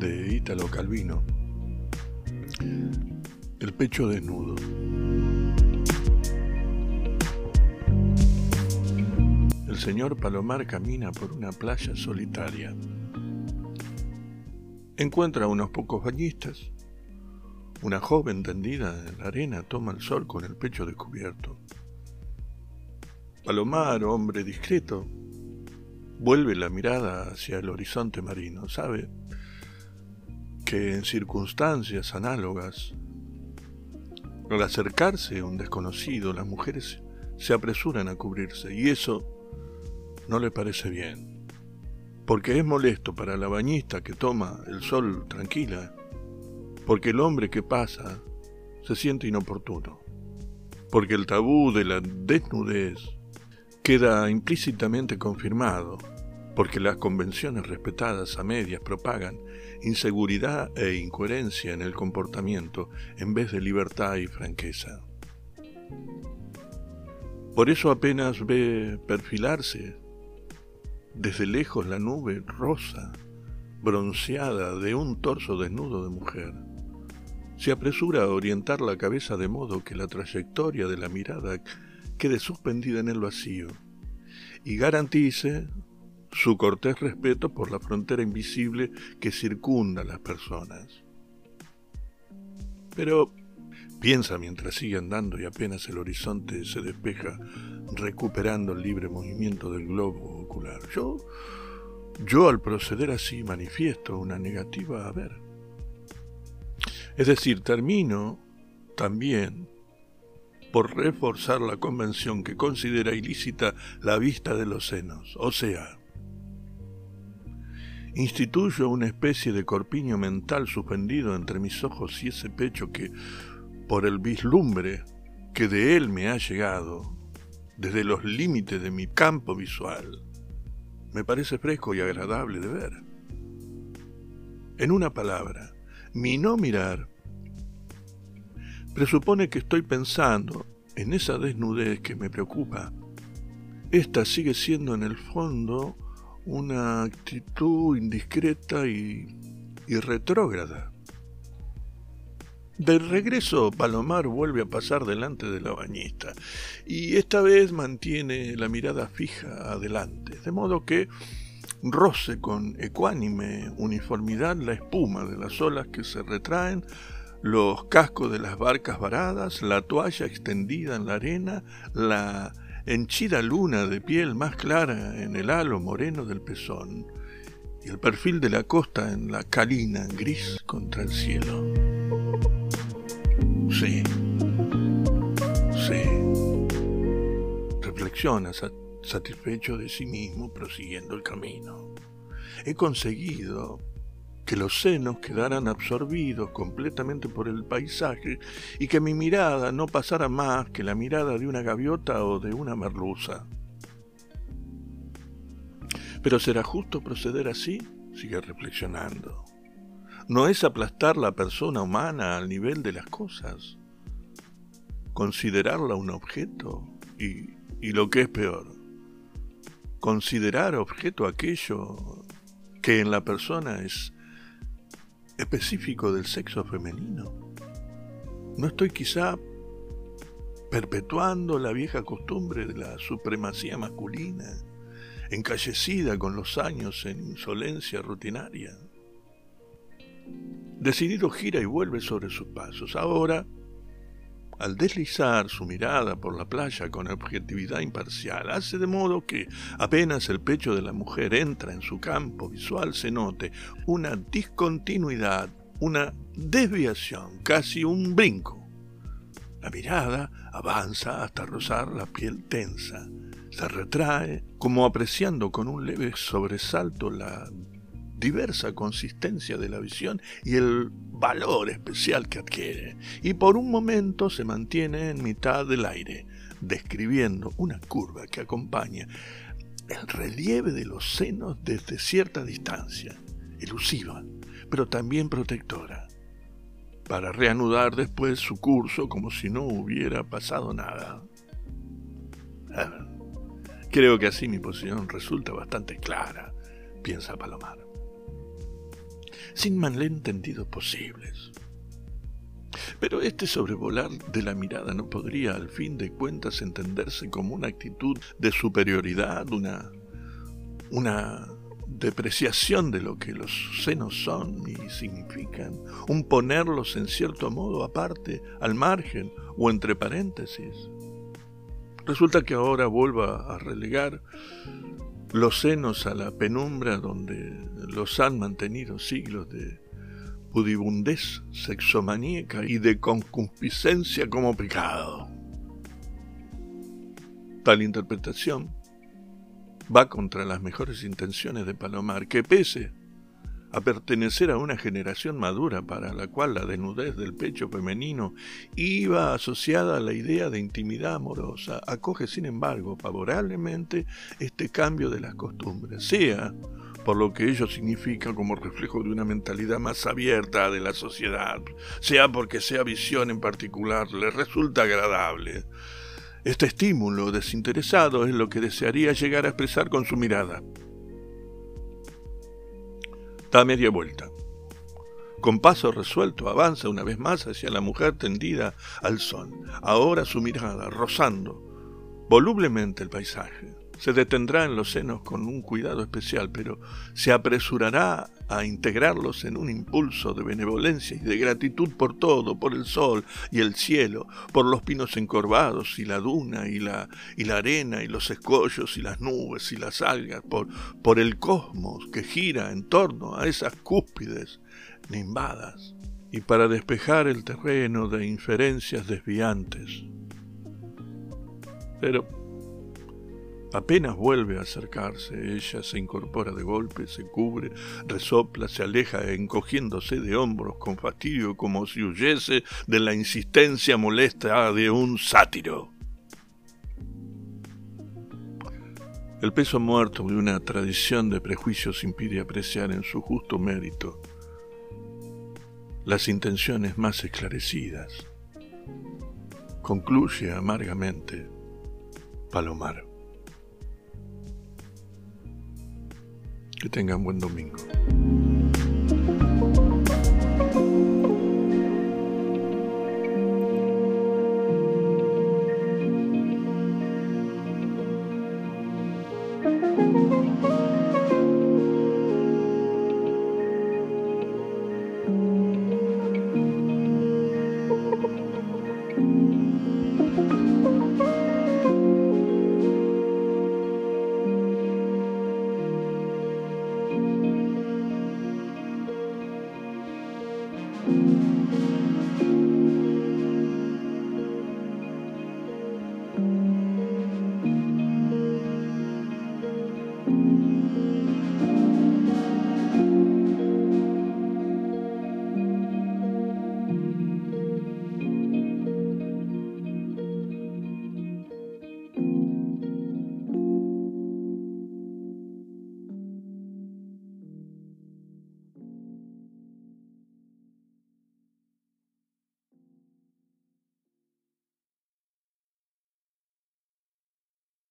De Ítalo Calvino, El pecho desnudo. El señor Palomar camina por una playa solitaria. Encuentra a unos pocos bañistas. Una joven tendida en la arena toma el sol con el pecho descubierto. Palomar, hombre discreto, vuelve la mirada hacia el horizonte marino. Sabe que en circunstancias análogas, al acercarse a un desconocido, las mujeres se apresuran a cubrirse y eso no le parece bien, porque es molesto para la bañista que toma el sol tranquila, porque el hombre que pasa se siente inoportuno, porque el tabú de la desnudez queda implícitamente confirmado, porque las convenciones respetadas a medias propagan inseguridad e incoherencia en el comportamiento en vez de libertad y franqueza. Por eso apenas ve perfilarse desde lejos la nube rosa, bronceada de un torso desnudo de mujer. Se apresura a orientar la cabeza de modo que la trayectoria de la mirada quede suspendida en el vacío y garantice su cortés respeto por la frontera invisible que circunda a las personas. Pero piensa mientras sigue andando y apenas el horizonte se despeja, recuperando el libre movimiento del globo ocular. Yo, yo al proceder así manifiesto una negativa a ver. Es decir, termino también por reforzar la convención que considera ilícita la vista de los senos, o sea, instituyo una especie de corpiño mental suspendido entre mis ojos y ese pecho que, por el vislumbre que de él me ha llegado, desde los límites de mi campo visual, me parece fresco y agradable de ver. En una palabra, mi no mirar presupone que estoy pensando en esa desnudez que me preocupa. Esta sigue siendo en el fondo una actitud indiscreta y, retrógrada. De regreso, Palomar vuelve a pasar delante de la bañista y esta vez mantiene la mirada fija adelante, de modo que roce con ecuánime uniformidad la espuma de las olas que se retraen los cascos de las barcas varadas, la toalla extendida en la arena, la henchida luna de piel más clara en el halo moreno del pezón, y el perfil de la costa en la calina gris contra el cielo. Sí, sí. Reflexiona satisfecho de sí mismo prosiguiendo el camino. He conseguido que los senos quedaran absorbidos completamente por el paisaje y que mi mirada no pasara más que la mirada de una gaviota o de una merluza. Pero ¿será justo proceder así? Sigue reflexionando. No es aplastar la persona humana al nivel de las cosas, considerarla un objeto y, y lo que es peor, considerar objeto aquello que en la persona es específico del sexo femenino. ¿No estoy quizá perpetuando la vieja costumbre de la supremacía masculina, encallecida con los años en insolencia rutinaria? Decidido gira y vuelve sobre sus pasos. Ahora, al deslizar su mirada por la playa con objetividad imparcial, hace de modo que apenas el pecho de la mujer entra en su campo visual se note una discontinuidad, una desviación, casi un brinco. La mirada avanza hasta rozar la piel tensa, se retrae, como apreciando con un leve sobresalto la diversa consistencia de la visión y el valor especial que adquiere, y por un momento se mantiene en mitad del aire, describiendo una curva que acompaña el relieve de los senos desde cierta distancia, elusiva, pero también protectora, para reanudar después su curso como si no hubiera pasado nada. Creo que así mi posición resulta bastante clara, piensa Palomar. Sin malentendidos posibles. Pero este sobrevolar de la mirada no podría, al fin de cuentas, entenderse como una actitud de superioridad, una, una depreciación de lo que los senos son y significan, un ponerlos en cierto modo aparte, al margen o entre paréntesis. Resulta que ahora vuelva a relegar los senos a la penumbra donde los han mantenido siglos de pudibundez sexomaníaca y de concupiscencia como pecado. Tal interpretación va contra las mejores intenciones de Palomar, que pese a pertenecer a una generación madura para la cual la desnudez del pecho femenino iba asociada a la idea de intimidad amorosa, acoge sin embargo favorablemente este cambio de las costumbres, sea por lo que ello significa como reflejo de una mentalidad más abierta de la sociedad, sea porque sea visión en particular le resulta agradable. Este estímulo desinteresado es lo que desearía llegar a expresar con su mirada. Da media vuelta. Con paso resuelto avanza una vez más hacia la mujer tendida al sol. Ahora su mirada, rozando volublemente el paisaje. Se detendrá en los senos con un cuidado especial, pero se apresurará a integrarlos en un impulso de benevolencia y de gratitud por todo, por el sol y el cielo, por los pinos encorvados y la duna y la, arena y los escollos y las nubes y las algas, por el cosmos que gira en torno a esas cúspides nimbadas, y para despejar el terreno de inferencias desviantes. Pero Apenas vuelve a acercarse, ella se incorpora de golpe, se cubre, resopla, se aleja, encogiéndose de hombros con fastidio, como si huyese de la insistencia molesta de un sátiro. El peso muerto de una tradición de prejuicios impide apreciar en su justo mérito las intenciones más esclarecidas. Concluye amargamente Palomar. Que tengan buen domingo.